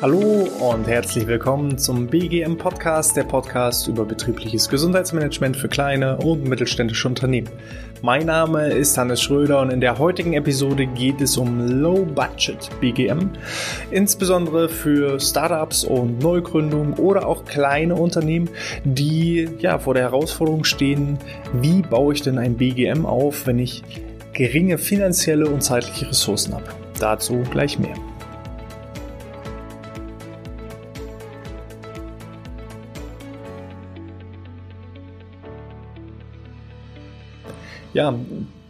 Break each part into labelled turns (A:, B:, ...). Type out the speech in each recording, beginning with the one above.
A: Hallo und herzlich willkommen zum BGM Podcast, der Podcast über betriebliches Gesundheitsmanagement für kleine und mittelständische Unternehmen. Mein Name ist Hannes Schröder und in der heutigen Episode geht es um Low Budget BGM, insbesondere für Startups und Neugründungen oder auch kleine Unternehmen, die ja vor der Herausforderung stehen, wie baue ich denn ein BGM auf, wenn ich geringe finanzielle und zeitliche Ressourcen habe. Dazu gleich mehr. Ja,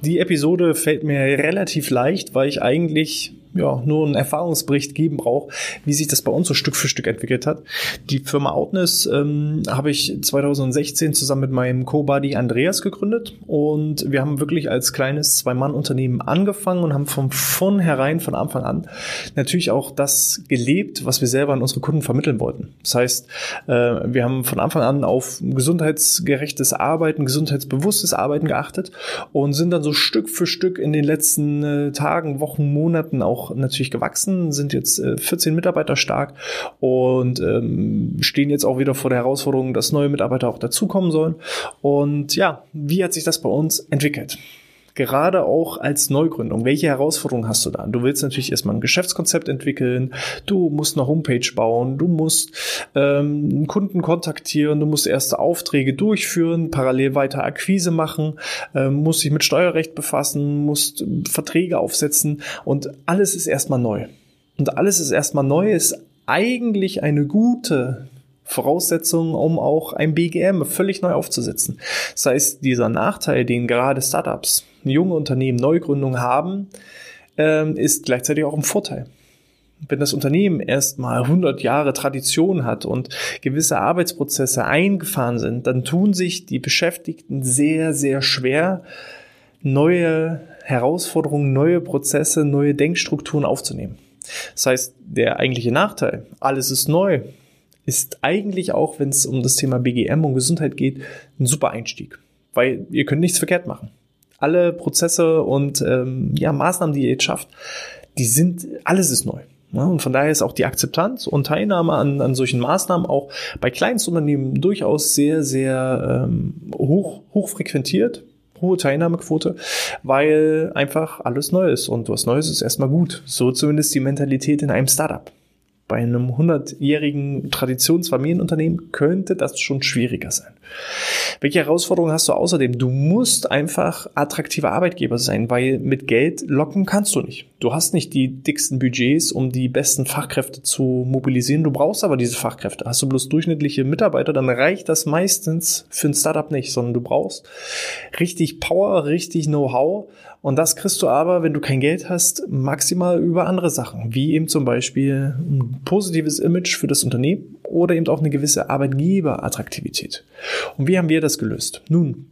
A: die Episode fällt mir relativ leicht, weil ich eigentlich ja, nur einen Erfahrungsbericht geben brauche, wie sich das bei uns so Stück für Stück entwickelt hat. Die Firma Outness ähm, habe ich 2016 zusammen mit meinem Co-Buddy Andreas gegründet und wir haben wirklich als kleines Zwei-Mann-Unternehmen angefangen und haben von vornherein, von Anfang an, natürlich auch das gelebt, was wir selber an unsere Kunden vermitteln wollten. Das heißt, äh, wir haben von Anfang an auf gesundheitsgerechtes Arbeiten, gesundheitsbewusstes Arbeiten geachtet und sind dann so Stück für Stück in den letzten äh, Tagen, Wochen, Monaten auch natürlich gewachsen, sind jetzt äh, 14 Mitarbeiter stark und ähm, stehen jetzt auch wieder vor der Herausforderung, dass neue Mitarbeiter auch dazukommen sollen. Und ja, wie hat sich das bei uns entwickelt? Gerade auch als Neugründung, welche Herausforderungen hast du da? Du willst natürlich erstmal ein Geschäftskonzept entwickeln, du musst eine Homepage bauen, du musst ähm, einen Kunden kontaktieren, du musst erste Aufträge durchführen, parallel weiter Akquise machen, ähm, musst dich mit Steuerrecht befassen, musst Verträge aufsetzen und alles ist erstmal neu. Und alles ist erstmal neu, ist eigentlich eine gute Voraussetzung, um auch ein BGM völlig neu aufzusetzen. Das heißt, dieser Nachteil, den gerade Startups junge Unternehmen Neugründungen haben, ähm, ist gleichzeitig auch ein Vorteil. Wenn das Unternehmen erstmal 100 Jahre Tradition hat und gewisse Arbeitsprozesse eingefahren sind, dann tun sich die Beschäftigten sehr, sehr schwer, neue Herausforderungen, neue Prozesse, neue Denkstrukturen aufzunehmen. Das heißt, der eigentliche Nachteil, alles ist neu, ist eigentlich auch, wenn es um das Thema BGM und Gesundheit geht, ein super Einstieg. Weil ihr könnt nichts verkehrt machen alle Prozesse und ähm, ja, Maßnahmen, die ihr jetzt schafft, die sind, alles ist neu. Ja, und von daher ist auch die Akzeptanz und Teilnahme an, an solchen Maßnahmen auch bei Kleinstunternehmen durchaus sehr, sehr ähm, hoch, hoch frequentiert hohe Teilnahmequote, weil einfach alles neu ist und was Neues ist erstmal gut. So zumindest die Mentalität in einem Startup bei einem 100-jährigen Traditionsfamilienunternehmen könnte das schon schwieriger sein. Welche Herausforderungen hast du außerdem? Du musst einfach attraktiver Arbeitgeber sein, weil mit Geld locken kannst du nicht. Du hast nicht die dicksten Budgets, um die besten Fachkräfte zu mobilisieren. Du brauchst aber diese Fachkräfte. Hast du bloß durchschnittliche Mitarbeiter, dann reicht das meistens für ein Startup nicht, sondern du brauchst richtig Power, richtig Know-how und das kriegst du aber, wenn du kein Geld hast, maximal über andere Sachen, wie eben zum Beispiel ein positives Image für das Unternehmen oder eben auch eine gewisse Arbeitgeberattraktivität. Und wie haben wir das gelöst? Nun,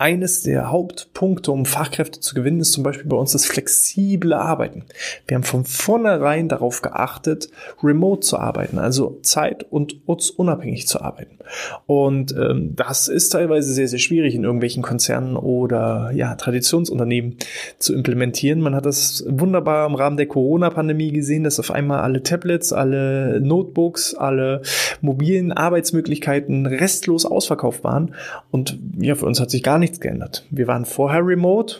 A: eines der Hauptpunkte, um Fachkräfte zu gewinnen, ist zum Beispiel bei uns das flexible Arbeiten. Wir haben von vornherein darauf geachtet, remote zu arbeiten, also zeit- und ortsunabhängig zu arbeiten. Und ähm, das ist teilweise sehr, sehr schwierig in irgendwelchen Konzernen oder ja, Traditionsunternehmen zu implementieren. Man hat das wunderbar im Rahmen der Corona-Pandemie gesehen, dass auf einmal alle Tablets, alle Notebooks, alle mobilen Arbeitsmöglichkeiten restlos ausverkauft waren. Und ja, für uns hat sich gar nichts nichts geändert. Wir waren vorher remote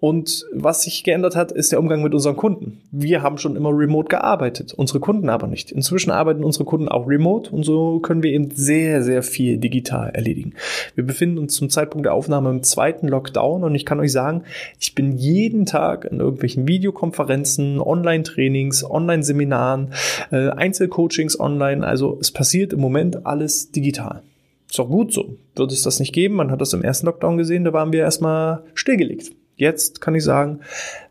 A: und was sich geändert hat, ist der Umgang mit unseren Kunden. Wir haben schon immer remote gearbeitet, unsere Kunden aber nicht. Inzwischen arbeiten unsere Kunden auch remote und so können wir eben sehr, sehr viel digital erledigen. Wir befinden uns zum Zeitpunkt der Aufnahme im zweiten Lockdown und ich kann euch sagen, ich bin jeden Tag in irgendwelchen Videokonferenzen, Online-Trainings, Online-Seminaren, äh, Einzelcoachings online. Also es passiert im Moment alles digital. Ist auch gut so. Wird es das nicht geben? Man hat das im ersten Lockdown gesehen, da waren wir erstmal stillgelegt. Jetzt kann ich sagen,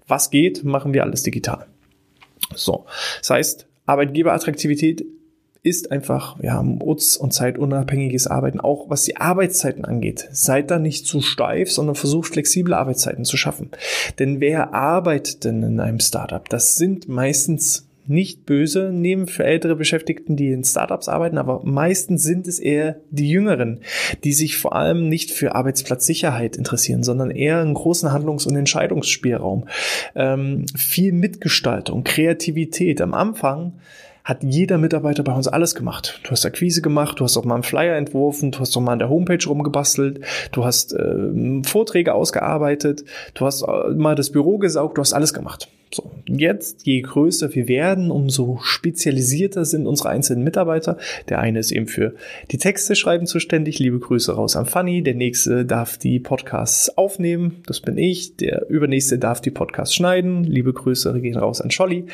A: was geht, machen wir alles digital. So. Das heißt, Arbeitgeberattraktivität ist einfach, ja, orts- und zeitunabhängiges Arbeiten, auch was die Arbeitszeiten angeht. Seid da nicht zu steif, sondern versucht flexible Arbeitszeiten zu schaffen. Denn wer arbeitet denn in einem Startup? Das sind meistens nicht böse nehmen für ältere Beschäftigten, die in Startups arbeiten, aber meistens sind es eher die Jüngeren, die sich vor allem nicht für Arbeitsplatzsicherheit interessieren, sondern eher einen großen Handlungs- und Entscheidungsspielraum, ähm, viel Mitgestaltung, Kreativität. Am Anfang hat jeder Mitarbeiter bei uns alles gemacht. Du hast Akquise gemacht, du hast auch mal einen Flyer entworfen, du hast auch mal an der Homepage rumgebastelt, du hast äh, Vorträge ausgearbeitet, du hast äh, mal das Büro gesaugt, du hast alles gemacht. So, jetzt, je größer wir werden, umso spezialisierter sind unsere einzelnen Mitarbeiter. Der eine ist eben für die Texte schreiben zuständig. Liebe Grüße raus an Fanny. Der nächste darf die Podcasts aufnehmen. Das bin ich. Der übernächste darf die Podcasts schneiden. Liebe Grüße gehen raus an Scholli.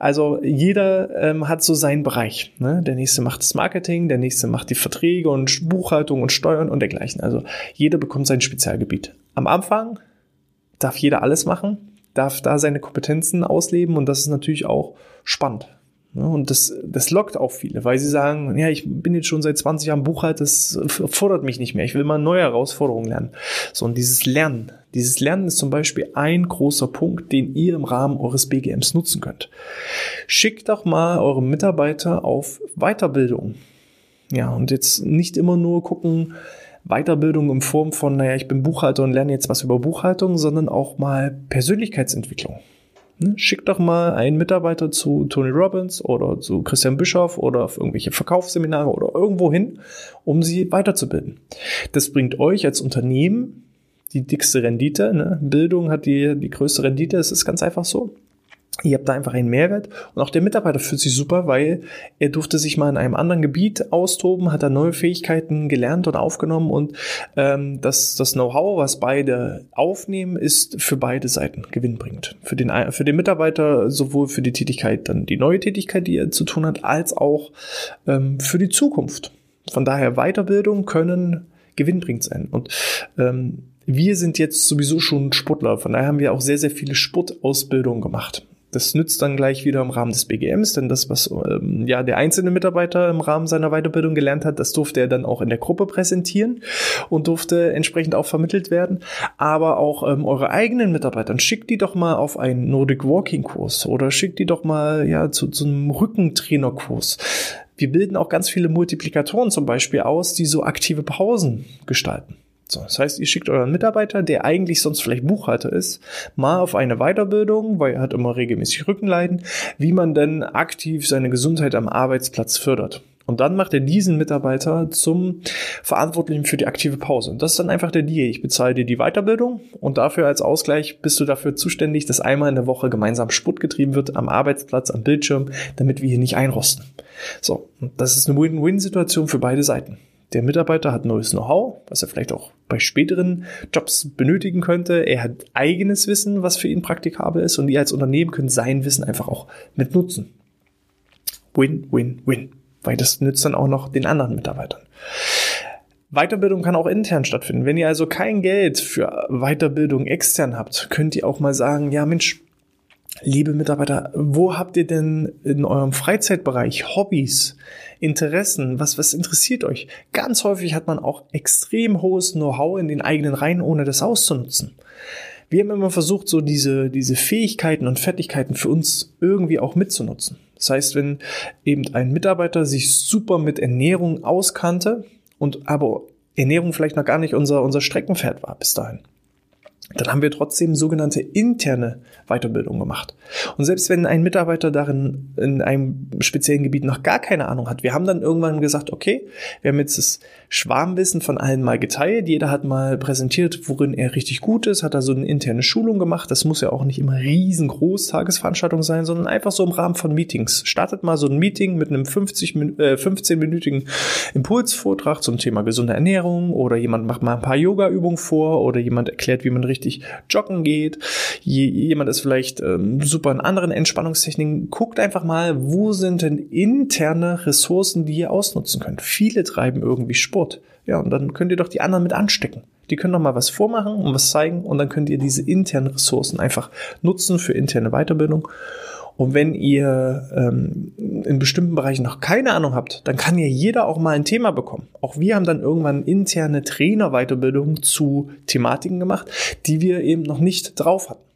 A: Also jeder ähm, hat so seinen Bereich. Ne? Der nächste macht das Marketing, der nächste macht die Verträge und Buchhaltung und Steuern und dergleichen. Also jeder bekommt sein Spezialgebiet. Am Anfang darf jeder alles machen darf da seine Kompetenzen ausleben und das ist natürlich auch spannend. Und das, das lockt auch viele, weil sie sagen, ja, ich bin jetzt schon seit 20 Jahren Buchhalter, das fordert mich nicht mehr. Ich will mal neue Herausforderungen lernen. So, und dieses Lernen, dieses Lernen ist zum Beispiel ein großer Punkt, den ihr im Rahmen eures BGMs nutzen könnt. Schickt doch mal eure Mitarbeiter auf Weiterbildung. Ja, und jetzt nicht immer nur gucken, Weiterbildung in Form von, naja, ich bin Buchhalter und lerne jetzt was über Buchhaltung, sondern auch mal Persönlichkeitsentwicklung. Ne? Schickt doch mal einen Mitarbeiter zu Tony Robbins oder zu Christian Bischoff oder auf irgendwelche Verkaufsseminare oder irgendwo hin, um sie weiterzubilden. Das bringt euch als Unternehmen die dickste Rendite. Ne? Bildung hat die, die größte Rendite, es ist ganz einfach so. Ihr habt da einfach einen Mehrwert und auch der Mitarbeiter fühlt sich super, weil er durfte sich mal in einem anderen Gebiet austoben, hat da neue Fähigkeiten gelernt und aufgenommen und ähm, das, das Know-how, was beide aufnehmen, ist für beide Seiten gewinnbringend. Für den, für den Mitarbeiter sowohl für die Tätigkeit, dann die neue Tätigkeit, die er zu tun hat, als auch ähm, für die Zukunft. Von daher Weiterbildung können gewinnbringend sein und ähm, wir sind jetzt sowieso schon Sportler, von daher haben wir auch sehr, sehr viele Sportausbildungen gemacht. Das nützt dann gleich wieder im Rahmen des BGMs, denn das, was ähm, ja der einzelne Mitarbeiter im Rahmen seiner Weiterbildung gelernt hat, das durfte er dann auch in der Gruppe präsentieren und durfte entsprechend auch vermittelt werden. Aber auch ähm, eure eigenen Mitarbeiter, schickt die doch mal auf einen Nordic Walking Kurs oder schickt die doch mal ja zu, zu einem Rückentrainerkurs. Wir bilden auch ganz viele Multiplikatoren zum Beispiel aus, die so aktive Pausen gestalten. So, das heißt, ihr schickt euren Mitarbeiter, der eigentlich sonst vielleicht Buchhalter ist, mal auf eine Weiterbildung, weil er hat immer regelmäßig Rückenleiden, wie man denn aktiv seine Gesundheit am Arbeitsplatz fördert. Und dann macht er diesen Mitarbeiter zum Verantwortlichen für die aktive Pause. Und das ist dann einfach der Deal. Ich bezahle dir die Weiterbildung und dafür als Ausgleich bist du dafür zuständig, dass einmal in der Woche gemeinsam Sport getrieben wird am Arbeitsplatz, am Bildschirm, damit wir hier nicht einrosten. So, das ist eine Win-Win-Situation für beide Seiten. Der Mitarbeiter hat neues Know-how, was er vielleicht auch bei späteren Jobs benötigen könnte. Er hat eigenes Wissen, was für ihn praktikabel ist. Und ihr als Unternehmen könnt sein Wissen einfach auch mit nutzen. Win, win, win. Weil das nützt dann auch noch den anderen Mitarbeitern. Weiterbildung kann auch intern stattfinden. Wenn ihr also kein Geld für Weiterbildung extern habt, könnt ihr auch mal sagen, ja Mensch, liebe Mitarbeiter, wo habt ihr denn in eurem Freizeitbereich Hobbys, Interessen? Was, was interessiert euch? Ganz häufig hat man auch extrem hohes Know-how in den eigenen Reihen, ohne das auszunutzen. Wir haben immer versucht, so diese, diese Fähigkeiten und Fertigkeiten für uns irgendwie auch mitzunutzen. Das heißt, wenn eben ein Mitarbeiter sich super mit Ernährung auskannte und aber Ernährung vielleicht noch gar nicht unser, unser Streckenpferd war bis dahin, dann haben wir trotzdem sogenannte interne Weiterbildung gemacht. Und selbst wenn ein Mitarbeiter darin in einem speziellen Gebiet noch gar keine Ahnung hat, wir haben dann irgendwann gesagt, okay, wir haben jetzt das Schwarmwissen von allen mal geteilt, jeder hat mal präsentiert, worin er richtig gut ist, hat da so eine interne Schulung gemacht. Das muss ja auch nicht immer riesengroß Tagesveranstaltung sein, sondern einfach so im Rahmen von Meetings. Startet mal so ein Meeting mit einem 50, äh, 15-minütigen Impulsvortrag zum Thema gesunde Ernährung oder jemand macht mal ein paar Yoga-Übungen vor oder jemand erklärt, wie man richtig joggen geht. Jemand ist vielleicht ähm, super in anderen Entspannungstechniken. Guckt einfach mal, wo sind denn interne Ressourcen, die ihr ausnutzen könnt. Viele treiben irgendwie Sport. Ja, und dann könnt ihr doch die anderen mit anstecken. Die können doch mal was vormachen und was zeigen und dann könnt ihr diese internen Ressourcen einfach nutzen für interne Weiterbildung. Und wenn ihr ähm, in bestimmten Bereichen noch keine Ahnung habt, dann kann ja jeder auch mal ein Thema bekommen. Auch wir haben dann irgendwann interne Trainerweiterbildung zu Thematiken gemacht, die wir eben noch nicht drauf hatten.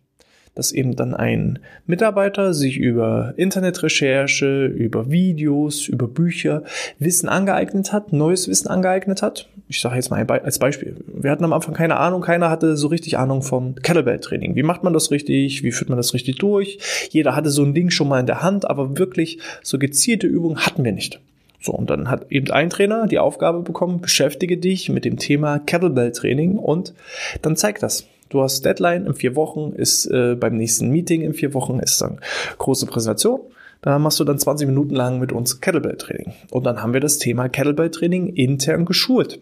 A: Dass eben dann ein Mitarbeiter sich über Internetrecherche, über Videos, über Bücher Wissen angeeignet hat, neues Wissen angeeignet hat. Ich sage jetzt mal als Beispiel. Wir hatten am Anfang keine Ahnung, keiner hatte so richtig Ahnung vom Kettlebell-Training. Wie macht man das richtig? Wie führt man das richtig durch? Jeder hatte so ein Ding schon mal in der Hand, aber wirklich so gezielte Übungen hatten wir nicht. So, und dann hat eben ein Trainer die Aufgabe bekommen, beschäftige dich mit dem Thema Kettlebell-Training und dann zeig das. Du hast Deadline in vier Wochen, ist äh, beim nächsten Meeting in vier Wochen, ist dann große Präsentation. Da machst du dann 20 Minuten lang mit uns Kettlebell-Training. Und dann haben wir das Thema Kettlebell-Training intern geschult.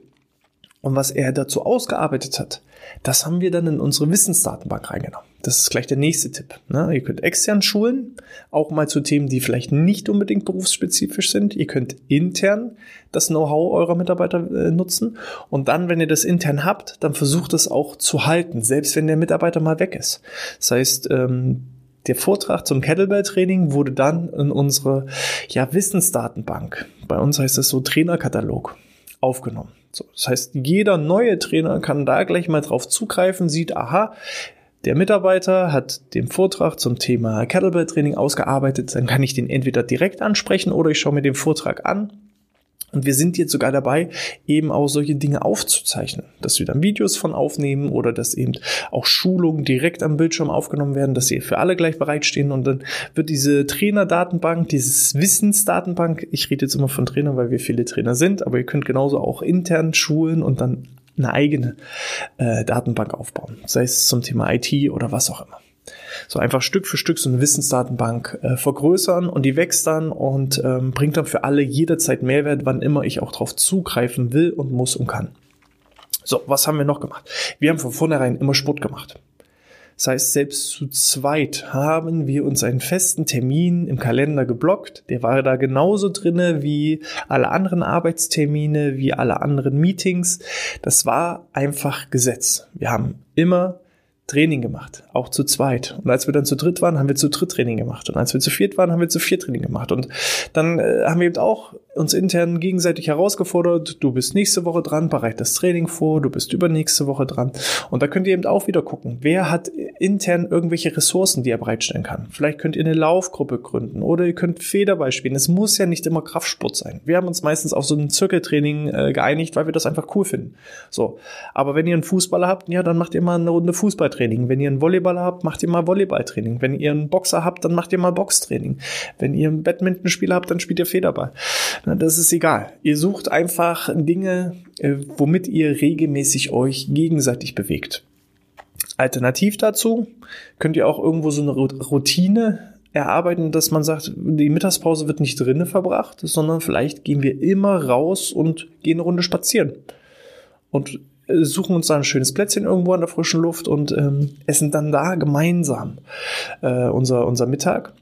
A: Und was er dazu ausgearbeitet hat, das haben wir dann in unsere Wissensdatenbank reingenommen. Das ist gleich der nächste Tipp. Ne? Ihr könnt extern schulen, auch mal zu Themen, die vielleicht nicht unbedingt berufsspezifisch sind. Ihr könnt intern das Know-how eurer Mitarbeiter äh, nutzen. Und dann, wenn ihr das intern habt, dann versucht es auch zu halten, selbst wenn der Mitarbeiter mal weg ist. Das heißt, ähm, der Vortrag zum Kettlebell-Training wurde dann in unsere ja, Wissensdatenbank, bei uns heißt das so Trainerkatalog, aufgenommen. So, das heißt, jeder neue Trainer kann da gleich mal drauf zugreifen, sieht, aha, der Mitarbeiter hat den Vortrag zum Thema Kettlebell-Training ausgearbeitet, dann kann ich den entweder direkt ansprechen oder ich schaue mir den Vortrag an und wir sind jetzt sogar dabei, eben auch solche Dinge aufzuzeichnen, dass wir dann Videos von aufnehmen oder dass eben auch Schulungen direkt am Bildschirm aufgenommen werden, dass sie für alle gleich bereitstehen. Und dann wird diese Trainerdatenbank, dieses Wissensdatenbank, ich rede jetzt immer von Trainern, weil wir viele Trainer sind, aber ihr könnt genauso auch intern schulen und dann eine eigene äh, Datenbank aufbauen, sei es zum Thema IT oder was auch immer so einfach Stück für Stück so eine Wissensdatenbank äh, vergrößern und die wächst dann und ähm, bringt dann für alle jederzeit Mehrwert, wann immer ich auch darauf zugreifen will und muss und kann. So, was haben wir noch gemacht? Wir haben von vornherein immer Sport gemacht. Das heißt, selbst zu zweit haben wir uns einen festen Termin im Kalender geblockt. Der war da genauso drinne wie alle anderen Arbeitstermine, wie alle anderen Meetings. Das war einfach Gesetz. Wir haben immer Training gemacht, auch zu zweit. Und als wir dann zu dritt waren, haben wir zu dritt Training gemacht. Und als wir zu viert waren, haben wir zu viert Training gemacht. Und dann äh, haben wir eben auch uns intern gegenseitig herausgefordert, du bist nächste Woche dran, bereit das Training vor, du bist übernächste Woche dran. Und da könnt ihr eben auch wieder gucken, wer hat intern irgendwelche Ressourcen, die er bereitstellen kann. Vielleicht könnt ihr eine Laufgruppe gründen oder ihr könnt Federball spielen. Es muss ja nicht immer Kraftsport sein. Wir haben uns meistens auf so ein Zirkeltraining äh, geeinigt, weil wir das einfach cool finden. So. Aber wenn ihr einen Fußballer habt, ja, dann macht ihr mal eine Runde Fußball Fußballtraining. Wenn ihr einen Volleyballer habt, macht ihr mal Volleyballtraining. Wenn ihr einen Boxer habt, dann macht ihr mal Boxtraining. Wenn ihr einen Badmintonspieler habt, dann spielt ihr Federball. Das ist egal. Ihr sucht einfach Dinge, äh, womit ihr regelmäßig euch gegenseitig bewegt. Alternativ dazu könnt ihr auch irgendwo so eine Routine erarbeiten, dass man sagt, die Mittagspause wird nicht drinnen verbracht, sondern vielleicht gehen wir immer raus und gehen eine Runde spazieren. Und suchen uns da ein schönes Plätzchen irgendwo an der frischen Luft und ähm, essen dann da gemeinsam äh, unser, unser Mittag.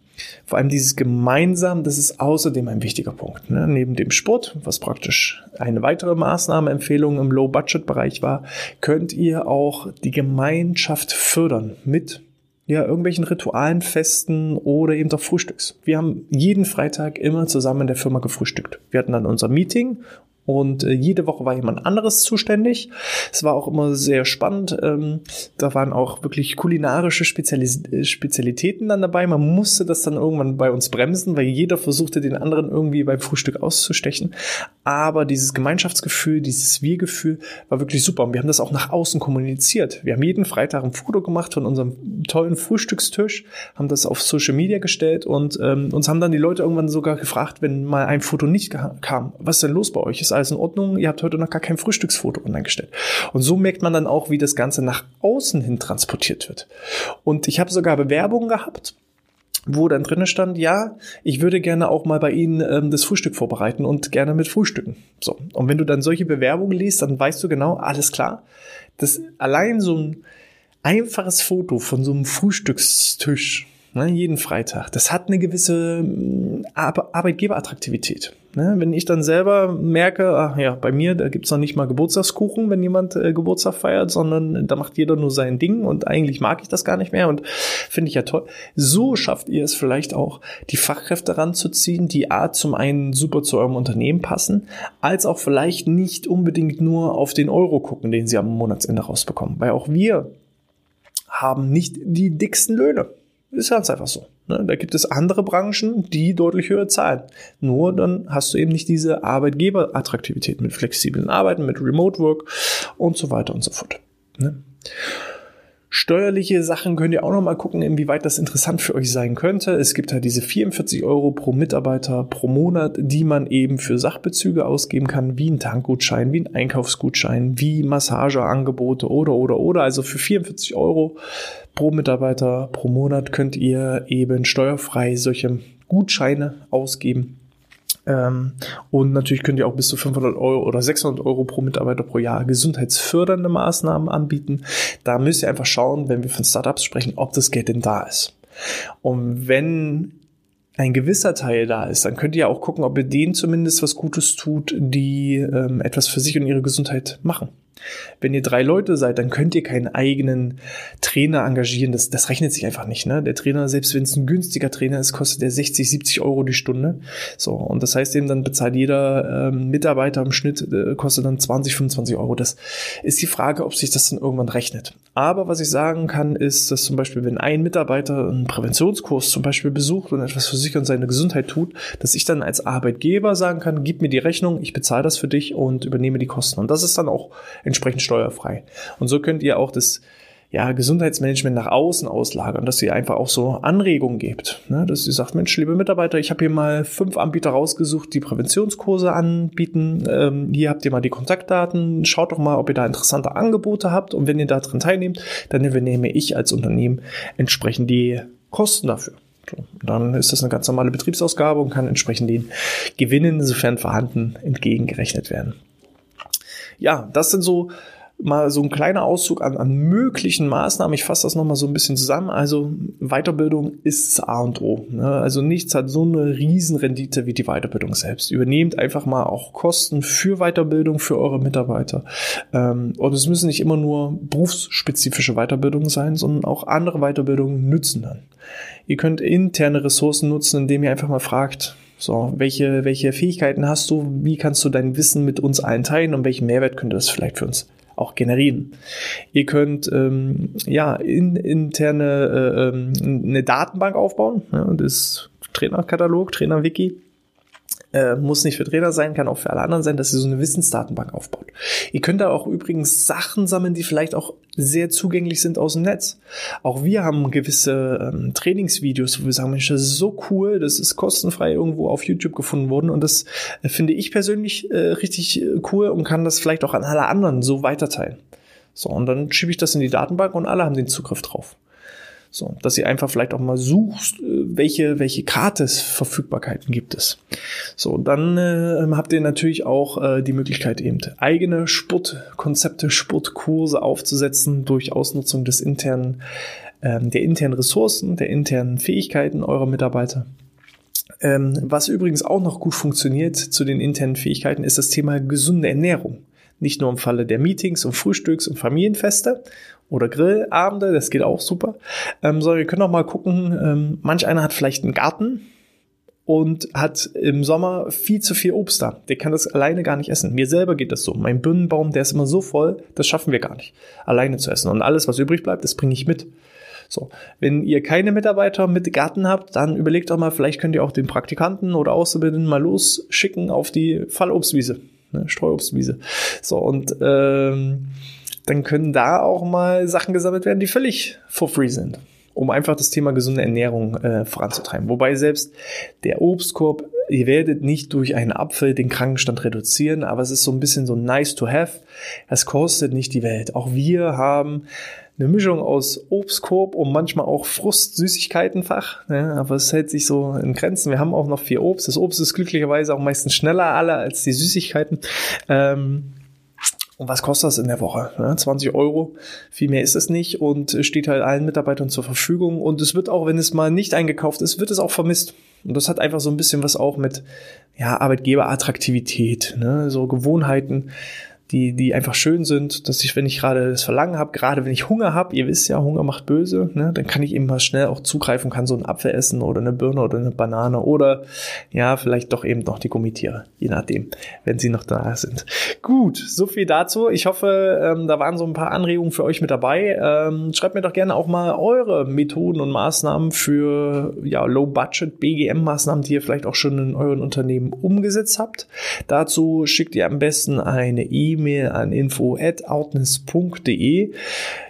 A: Vor allem dieses gemeinsam, das ist außerdem ein wichtiger Punkt. Ne? Neben dem Sport, was praktisch eine weitere Maßnahmeempfehlung im Low-Budget-Bereich war, könnt ihr auch die Gemeinschaft fördern mit ja, irgendwelchen Ritualen, Festen oder eben doch Frühstücks. Wir haben jeden Freitag immer zusammen in der Firma gefrühstückt. Wir hatten dann unser Meeting und äh, jede Woche war jemand anderes zuständig. Es war auch immer sehr spannend. Ähm, da waren auch wirklich kulinarische Spezialis Spezialitäten dann dabei. Man musste das dann irgendwann bei uns bremsen, weil jeder versuchte, den anderen irgendwie beim Frühstück auszustechen. Aber dieses Gemeinschaftsgefühl, dieses Wir-Gefühl war wirklich super. Und wir haben das auch nach außen kommuniziert. Wir haben jeden Freitag ein Foto gemacht von unserem tollen Frühstückstisch, haben das auf Social Media gestellt und ähm, uns haben dann die Leute irgendwann sogar gefragt, wenn mal ein Foto nicht kam, was ist denn los bei euch? Ist alles in Ordnung? Ihr habt heute noch gar kein Frühstücksfoto online gestellt. Und so merkt man dann auch, wie das Ganze nach außen hin transportiert wird. Und ich habe sogar Bewerbungen gehabt, wo dann drinnen stand, ja, ich würde gerne auch mal bei Ihnen ähm, das Frühstück vorbereiten und gerne mit Frühstücken. So. Und wenn du dann solche Bewerbungen liest, dann weißt du genau, alles klar, dass allein so ein einfaches Foto von so einem Frühstückstisch, ne, jeden Freitag, das hat eine gewisse mm, Arbeitgeberattraktivität. Ne? Wenn ich dann selber merke, ach ja, bei mir, da gibt's noch nicht mal Geburtstagskuchen, wenn jemand äh, Geburtstag feiert, sondern da macht jeder nur sein Ding und eigentlich mag ich das gar nicht mehr und finde ich ja toll. So schafft ihr es vielleicht auch, die Fachkräfte ranzuziehen, die A zum einen super zu eurem Unternehmen passen, als auch vielleicht nicht unbedingt nur auf den Euro gucken, den sie am Monatsende rausbekommen. Weil auch wir haben nicht die dicksten Löhne. Ist ganz einfach so. Ne? Da gibt es andere Branchen, die deutlich höher zahlen. Nur dann hast du eben nicht diese Arbeitgeberattraktivität mit flexiblen Arbeiten, mit Remote Work und so weiter und so fort. Ne? Steuerliche Sachen könnt ihr auch noch mal gucken, inwieweit das interessant für euch sein könnte. Es gibt halt diese 44 Euro pro Mitarbeiter pro Monat, die man eben für Sachbezüge ausgeben kann, wie ein Tankgutschein, wie ein Einkaufsgutschein, wie Massageangebote oder, oder, oder. Also für 44 Euro pro Mitarbeiter pro Monat könnt ihr eben steuerfrei solche Gutscheine ausgeben ähm, und natürlich könnt ihr auch bis zu 500 Euro oder 600 Euro pro Mitarbeiter pro Jahr gesundheitsfördernde Maßnahmen anbieten. Da müsst ihr einfach schauen, wenn wir von Startups sprechen, ob das Geld denn da ist. Und wenn ein gewisser Teil da ist, dann könnt ihr auch gucken, ob ihr denen zumindest was Gutes tut, die ähm, etwas für sich und ihre Gesundheit machen. Wenn ihr drei Leute seid, dann könnt ihr keinen eigenen Trainer engagieren. Das, das rechnet sich einfach nicht. Ne? Der Trainer, selbst wenn es ein günstiger Trainer ist, kostet der 60, 70 Euro die Stunde. So, und das heißt eben, dann bezahlt jeder ähm, Mitarbeiter im Schnitt, äh, kostet dann 20, 25 Euro. Das ist die Frage, ob sich das dann irgendwann rechnet. Aber was ich sagen kann, ist, dass zum Beispiel, wenn ein Mitarbeiter einen Präventionskurs zum Beispiel besucht und etwas für sich und seine Gesundheit tut, dass ich dann als Arbeitgeber sagen kann, gib mir die Rechnung, ich bezahle das für dich und übernehme die Kosten. Und das ist dann auch entsprechend steuerfrei. Und so könnt ihr auch das ja, Gesundheitsmanagement nach außen auslagern, dass ihr einfach auch so Anregungen gebt. Ne? Dass ihr sagt, Mensch, liebe Mitarbeiter, ich habe hier mal fünf Anbieter rausgesucht, die Präventionskurse anbieten. Ähm, hier habt ihr mal die Kontaktdaten. Schaut doch mal, ob ihr da interessante Angebote habt. Und wenn ihr da drin teilnehmt, dann übernehme ich als Unternehmen entsprechend die Kosten dafür. So, dann ist das eine ganz normale Betriebsausgabe und kann entsprechend den Gewinnen, sofern vorhanden, entgegengerechnet werden ja, das sind so mal so ein kleiner Auszug an, an möglichen Maßnahmen. Ich fasse das nochmal so ein bisschen zusammen. Also Weiterbildung ist A und O. Ne? Also nichts hat so eine Riesenrendite wie die Weiterbildung selbst. Übernehmt einfach mal auch Kosten für Weiterbildung für eure Mitarbeiter. Ähm, und es müssen nicht immer nur berufsspezifische Weiterbildungen sein, sondern auch andere Weiterbildungen nützen dann. Ihr könnt interne Ressourcen nutzen, indem ihr einfach mal fragt, so, welche, welche Fähigkeiten hast du? Wie kannst du dein Wissen mit uns allen teilen und welchen Mehrwert könnte das vielleicht für uns auch generieren? Ihr könnt ähm, ja in, interne äh, ähm, eine Datenbank aufbauen, ja, das Trainerkatalog, Trainerwiki äh, muss nicht für Trainer sein, kann auch für alle anderen sein, dass ihr so eine Wissensdatenbank aufbaut. Ihr könnt da auch übrigens Sachen sammeln, die vielleicht auch sehr zugänglich sind aus dem Netz. Auch wir haben gewisse ähm, Trainingsvideos, wo wir sagen, Mensch, das ist so cool, das ist kostenfrei irgendwo auf YouTube gefunden worden und das äh, finde ich persönlich äh, richtig äh, cool und kann das vielleicht auch an alle anderen so weiterteilen. So, und dann schiebe ich das in die Datenbank und alle haben den Zugriff drauf. So, dass ihr einfach vielleicht auch mal sucht, äh, welche, welche Gratis-Verfügbarkeiten gibt es. So, dann äh, habt ihr natürlich auch äh, die Möglichkeit, eben eigene Sportkonzepte, Sportkurse aufzusetzen durch Ausnutzung des internen, ähm, der internen Ressourcen, der internen Fähigkeiten eurer Mitarbeiter. Ähm, was übrigens auch noch gut funktioniert zu den internen Fähigkeiten, ist das Thema gesunde Ernährung. Nicht nur im Falle der Meetings und Frühstücks und Familienfeste oder Grillabende, das geht auch super. Ähm, sondern wir können auch mal gucken, ähm, manch einer hat vielleicht einen Garten und hat im Sommer viel zu viel Obst da. Der kann das alleine gar nicht essen. Mir selber geht das so. Mein Birnenbaum, der ist immer so voll, das schaffen wir gar nicht, alleine zu essen. Und alles, was übrig bleibt, das bringe ich mit. So, wenn ihr keine Mitarbeiter mit Garten habt, dann überlegt doch mal, vielleicht könnt ihr auch den Praktikanten oder Auszubildenden mal losschicken auf die Fallobstwiese, ne, Streuobstwiese. So, und ähm, dann können da auch mal Sachen gesammelt werden, die völlig for free sind, um einfach das Thema gesunde Ernährung äh, voranzutreiben. Wobei selbst der Obstkorb, ihr werdet nicht durch einen Apfel den Krankenstand reduzieren, aber es ist so ein bisschen so nice to have. Es kostet nicht die Welt. Auch wir haben eine Mischung aus Obstkorb und manchmal auch Frust-Süßigkeitenfach. Ne? Aber es hält sich so in Grenzen. Wir haben auch noch vier Obst. Das Obst ist glücklicherweise auch meistens schneller alle als die Süßigkeiten. Ähm, und was kostet das in der Woche? 20 Euro. Viel mehr ist es nicht und steht halt allen Mitarbeitern zur Verfügung. Und es wird auch, wenn es mal nicht eingekauft ist, wird es auch vermisst. Und das hat einfach so ein bisschen was auch mit ja, Arbeitgeberattraktivität, ne? so Gewohnheiten die, die einfach schön sind, dass ich, wenn ich gerade das Verlangen habe, gerade wenn ich Hunger habe, ihr wisst ja, Hunger macht böse, ne, dann kann ich eben mal schnell auch zugreifen, kann so einen Apfel essen oder eine Birne oder eine Banane oder ja, vielleicht doch eben noch die Gummitiere, je nachdem, wenn sie noch da sind. Gut, so viel dazu. Ich hoffe, ähm, da waren so ein paar Anregungen für euch mit dabei. Ähm, schreibt mir doch gerne auch mal eure Methoden und Maßnahmen für ja, Low-Budget BGM-Maßnahmen, die ihr vielleicht auch schon in euren Unternehmen umgesetzt habt. Dazu schickt ihr am besten eine E-Mail an info@outness.de.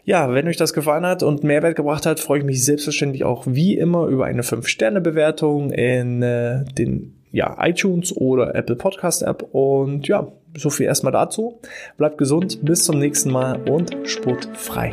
A: Ja, wenn euch das gefallen hat und Mehrwert gebracht hat, freue ich mich selbstverständlich auch wie immer über eine 5-Sterne-Bewertung in äh, den ja, iTunes oder Apple Podcast App. Und ja, so viel erstmal dazu. Bleibt gesund, bis zum nächsten Mal und sportfrei.